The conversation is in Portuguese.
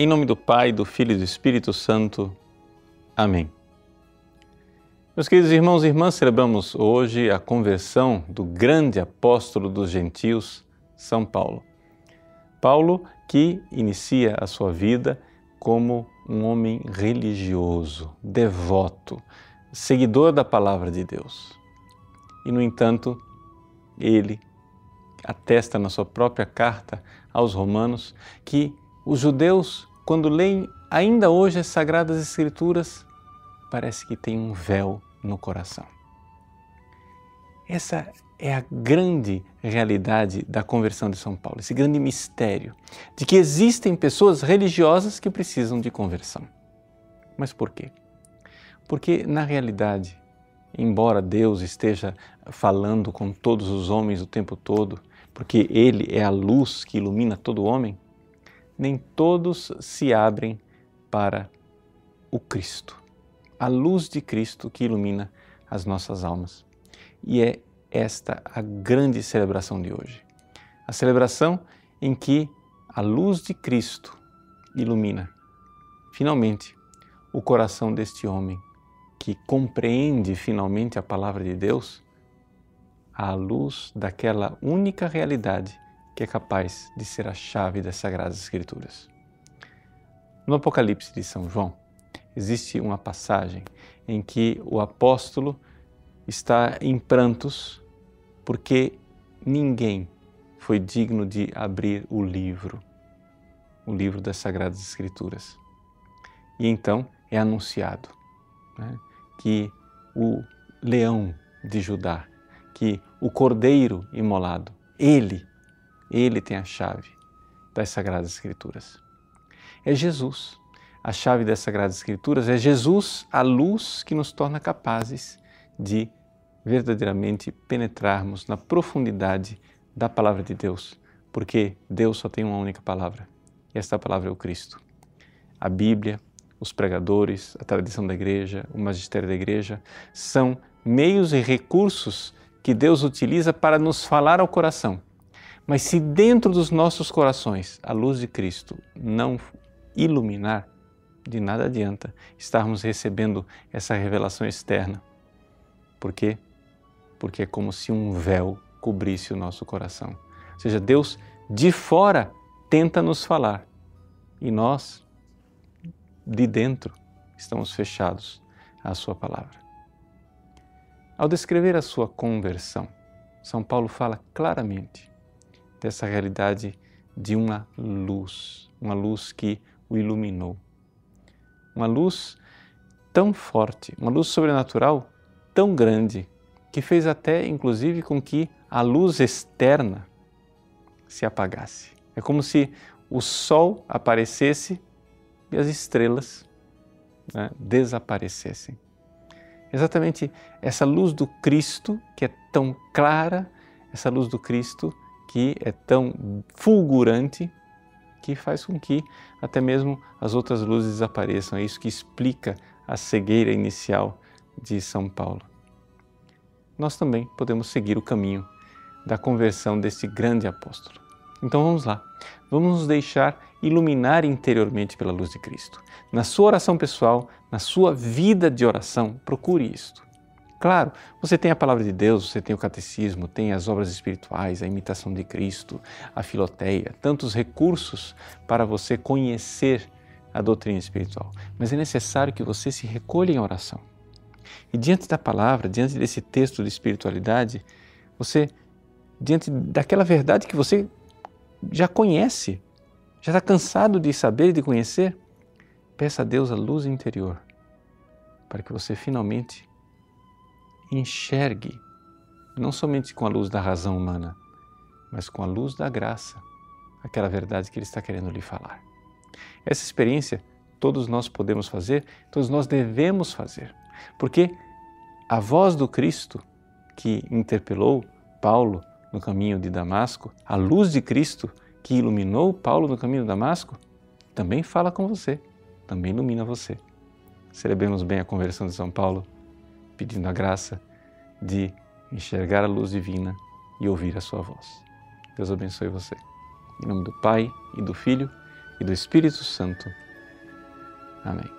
Em nome do Pai, do Filho e do Espírito Santo. Amém. Meus queridos irmãos e irmãs, celebramos hoje a conversão do grande apóstolo dos gentios, São Paulo. Paulo que inicia a sua vida como um homem religioso, devoto, seguidor da palavra de Deus. E, no entanto, ele atesta na sua própria carta aos Romanos que os judeus quando leem ainda hoje as Sagradas Escrituras, parece que tem um véu no coração. Essa é a grande realidade da conversão de São Paulo, esse grande mistério de que existem pessoas religiosas que precisam de conversão. Mas por quê? Porque, na realidade, embora Deus esteja falando com todos os homens o tempo todo, porque Ele é a luz que ilumina todo homem, nem todos se abrem para o Cristo, a luz de Cristo que ilumina as nossas almas. E é esta a grande celebração de hoje. A celebração em que a luz de Cristo ilumina, finalmente, o coração deste homem que compreende finalmente a palavra de Deus à luz daquela única realidade que é capaz de ser a chave das Sagradas Escrituras. No Apocalipse de São João, existe uma passagem em que o apóstolo está em prantos porque ninguém foi digno de abrir o livro, o livro das Sagradas Escrituras. E então é anunciado né, que o leão de Judá, que o cordeiro imolado, ele ele tem a chave das Sagradas Escrituras. É Jesus. A chave das Sagradas Escrituras é Jesus, a luz que nos torna capazes de verdadeiramente penetrarmos na profundidade da palavra de Deus, porque Deus só tem uma única palavra, e esta palavra é o Cristo. A Bíblia, os pregadores, a tradição da igreja, o magistério da igreja são meios e recursos que Deus utiliza para nos falar ao coração mas se dentro dos nossos corações a luz de Cristo não iluminar, de nada adianta estarmos recebendo essa revelação externa. Por quê? Porque é como se um véu cobrisse o nosso coração. Ou seja, Deus de fora tenta nos falar e nós, de dentro, estamos fechados à Sua palavra. Ao descrever a sua conversão, São Paulo fala claramente dessa realidade de uma luz, uma luz que o iluminou. Uma luz tão forte, uma luz sobrenatural tão grande, que fez até, inclusive, com que a luz externa se apagasse. É como se o sol aparecesse e as estrelas né, desaparecessem. Exatamente essa luz do Cristo, que é tão clara, essa luz do Cristo que é tão fulgurante que faz com que até mesmo as outras luzes desapareçam. É isso que explica a cegueira inicial de São Paulo. Nós também podemos seguir o caminho da conversão deste grande apóstolo. Então vamos lá, vamos nos deixar iluminar interiormente pela luz de Cristo. Na sua oração pessoal, na sua vida de oração, procure isto. Claro, você tem a palavra de Deus, você tem o catecismo, tem as obras espirituais, a imitação de Cristo, a filoteia, tantos recursos para você conhecer a doutrina espiritual. Mas é necessário que você se recolha em oração. E diante da palavra, diante desse texto de espiritualidade, você, diante daquela verdade que você já conhece, já está cansado de saber e de conhecer, peça a Deus a luz interior para que você finalmente enxergue, não somente com a luz da razão humana, mas com a luz da graça, aquela verdade que Ele está querendo lhe falar. Essa experiência todos nós podemos fazer, todos nós devemos fazer, porque a voz do Cristo que interpelou Paulo no caminho de Damasco, a luz de Cristo que iluminou Paulo no caminho de Damasco, também fala com você, também ilumina você. Celebremos bem a conversão de São Paulo pedindo a graça de enxergar a luz divina e ouvir a sua voz. Deus abençoe você. Em nome do Pai e do Filho e do Espírito Santo. Amém.